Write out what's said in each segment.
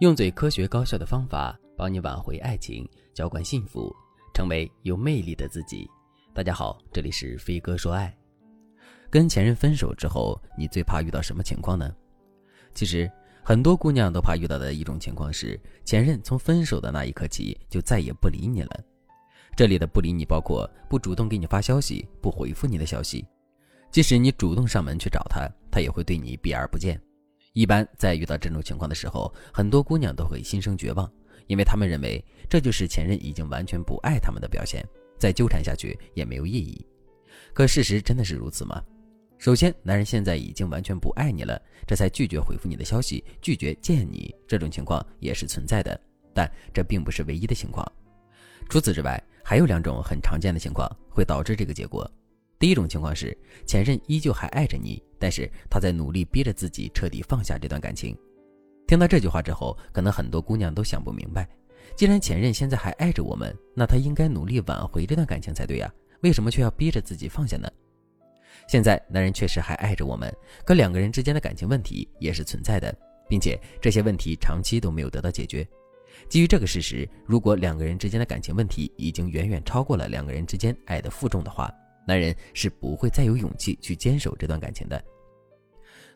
用最科学高效的方法帮你挽回爱情，浇灌幸福，成为有魅力的自己。大家好，这里是飞哥说爱。跟前任分手之后，你最怕遇到什么情况呢？其实很多姑娘都怕遇到的一种情况是，前任从分手的那一刻起就再也不理你了。这里的不理你包括不主动给你发消息，不回复你的消息，即使你主动上门去找他，他也会对你避而不见。一般在遇到这种情况的时候，很多姑娘都会心生绝望，因为她们认为这就是前任已经完全不爱她们的表现，再纠缠下去也没有意义。可事实真的是如此吗？首先，男人现在已经完全不爱你了，这才拒绝回复你的消息，拒绝见你，这种情况也是存在的，但这并不是唯一的情况。除此之外，还有两种很常见的情况会导致这个结果。第一种情况是，前任依旧还爱着你，但是他在努力逼着自己彻底放下这段感情。听到这句话之后，可能很多姑娘都想不明白：既然前任现在还爱着我们，那他应该努力挽回这段感情才对呀，为什么却要逼着自己放下呢？现在男人确实还爱着我们，可两个人之间的感情问题也是存在的，并且这些问题长期都没有得到解决。基于这个事实，如果两个人之间的感情问题已经远远超过了两个人之间爱的负重的话，男人是不会再有勇气去坚守这段感情的，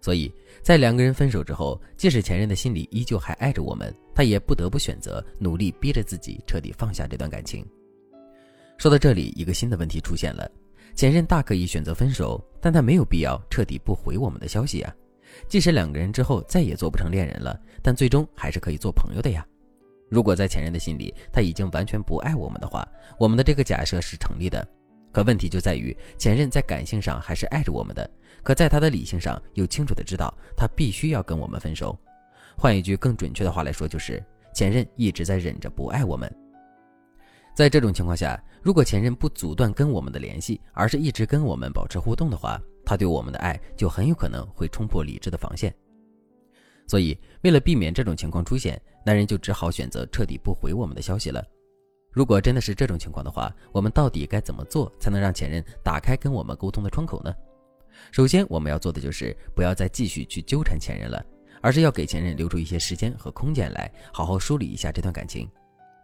所以在两个人分手之后，即使前任的心里依旧还爱着我们，他也不得不选择努力逼着自己彻底放下这段感情。说到这里，一个新的问题出现了：前任大可以选择分手，但他没有必要彻底不回我们的消息啊。即使两个人之后再也做不成恋人了，但最终还是可以做朋友的呀。如果在前任的心里他已经完全不爱我们的话，我们的这个假设是成立的。可问题就在于，前任在感性上还是爱着我们的，可在他的理性上又清楚的知道他必须要跟我们分手。换一句更准确的话来说，就是前任一直在忍着不爱我们。在这种情况下，如果前任不阻断跟我们的联系，而是一直跟我们保持互动的话，他对我们的爱就很有可能会冲破理智的防线。所以，为了避免这种情况出现，男人就只好选择彻底不回我们的消息了。如果真的是这种情况的话，我们到底该怎么做才能让前任打开跟我们沟通的窗口呢？首先，我们要做的就是不要再继续去纠缠前任了，而是要给前任留出一些时间和空间来好好梳理一下这段感情。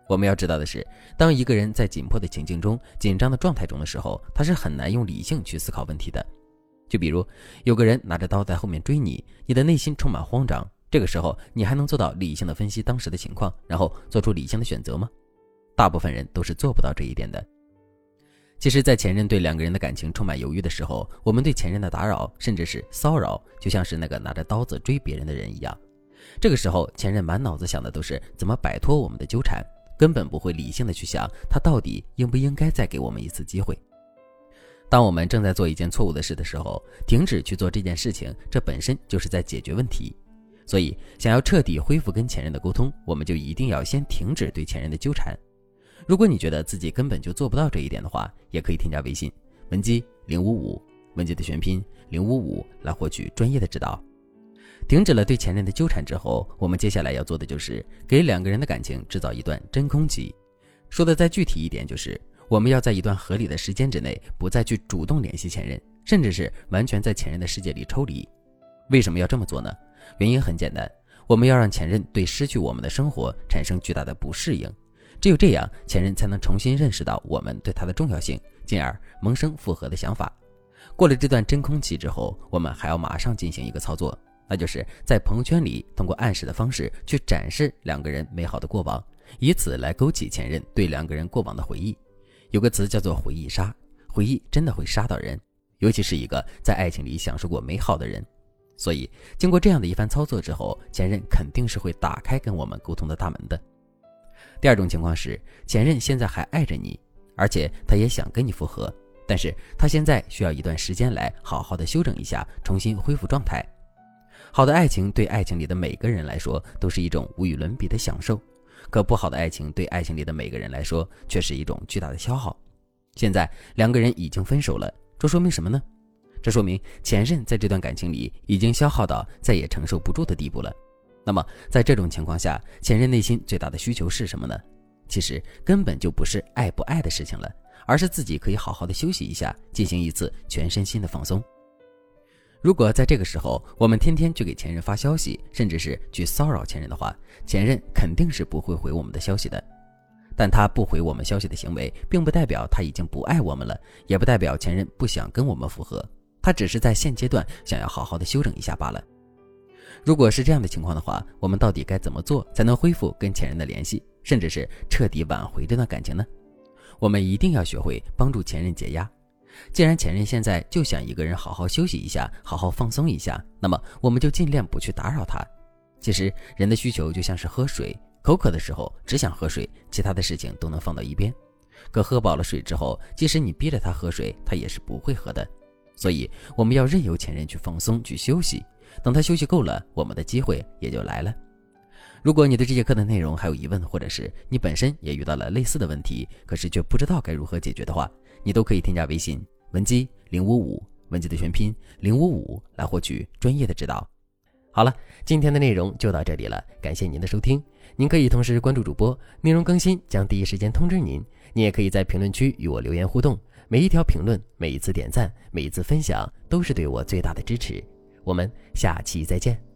我们要知道的是，当一个人在紧迫的情境中、紧张的状态中的时候，他是很难用理性去思考问题的。就比如有个人拿着刀在后面追你，你的内心充满慌张，这个时候你还能做到理性的分析当时的情况，然后做出理性的选择吗？大部分人都是做不到这一点的。其实，在前任对两个人的感情充满犹豫的时候，我们对前任的打扰甚至是骚扰，就像是那个拿着刀子追别人的人一样。这个时候，前任满脑子想的都是怎么摆脱我们的纠缠，根本不会理性的去想他到底应不应该再给我们一次机会。当我们正在做一件错误的事的时候，停止去做这件事情，这本身就是在解决问题。所以，想要彻底恢复跟前任的沟通，我们就一定要先停止对前任的纠缠。如果你觉得自己根本就做不到这一点的话，也可以添加微信文姬零五五，文姬的全拼零五五来获取专业的指导。停止了对前任的纠缠之后，我们接下来要做的就是给两个人的感情制造一段真空期。说的再具体一点，就是我们要在一段合理的时间之内，不再去主动联系前任，甚至是完全在前任的世界里抽离。为什么要这么做呢？原因很简单，我们要让前任对失去我们的生活产生巨大的不适应。只有这样，前任才能重新认识到我们对他的重要性，进而萌生复合的想法。过了这段真空期之后，我们还要马上进行一个操作，那就是在朋友圈里通过暗示的方式去展示两个人美好的过往，以此来勾起前任对两个人过往的回忆。有个词叫做“回忆杀”，回忆真的会杀到人，尤其是一个在爱情里享受过美好的人。所以，经过这样的一番操作之后，前任肯定是会打开跟我们沟通的大门的。第二种情况是，前任现在还爱着你，而且他也想跟你复合，但是他现在需要一段时间来好好的休整一下，重新恢复状态。好的爱情对爱情里的每个人来说都是一种无与伦比的享受，可不好的爱情对爱情里的每个人来说却是一种巨大的消耗。现在两个人已经分手了，这说明什么呢？这说明前任在这段感情里已经消耗到再也承受不住的地步了。那么，在这种情况下，前任内心最大的需求是什么呢？其实根本就不是爱不爱的事情了，而是自己可以好好的休息一下，进行一次全身心的放松。如果在这个时候我们天天去给前任发消息，甚至是去骚扰前任的话，前任肯定是不会回我们的消息的。但他不回我们消息的行为，并不代表他已经不爱我们了，也不代表前任不想跟我们复合，他只是在现阶段想要好好的休整一下罢了。如果是这样的情况的话，我们到底该怎么做才能恢复跟前任的联系，甚至是彻底挽回这段感情呢？我们一定要学会帮助前任解压。既然前任现在就想一个人好好休息一下，好好放松一下，那么我们就尽量不去打扰他。其实人的需求就像是喝水，口渴的时候只想喝水，其他的事情都能放到一边。可喝饱了水之后，即使你逼着他喝水，他也是不会喝的。所以我们要任由前任去放松、去休息。等他休息够了，我们的机会也就来了。如果你对这节课的内容还有疑问，或者是你本身也遇到了类似的问题，可是却不知道该如何解决的话，你都可以添加微信文姬零五五，文姬的全拼零五五，来获取专业的指导。好了，今天的内容就到这里了，感谢您的收听。您可以同时关注主播，内容更新将第一时间通知您。您也可以在评论区与我留言互动，每一条评论、每一次点赞、每一次分享，都是对我最大的支持。我们下期再见。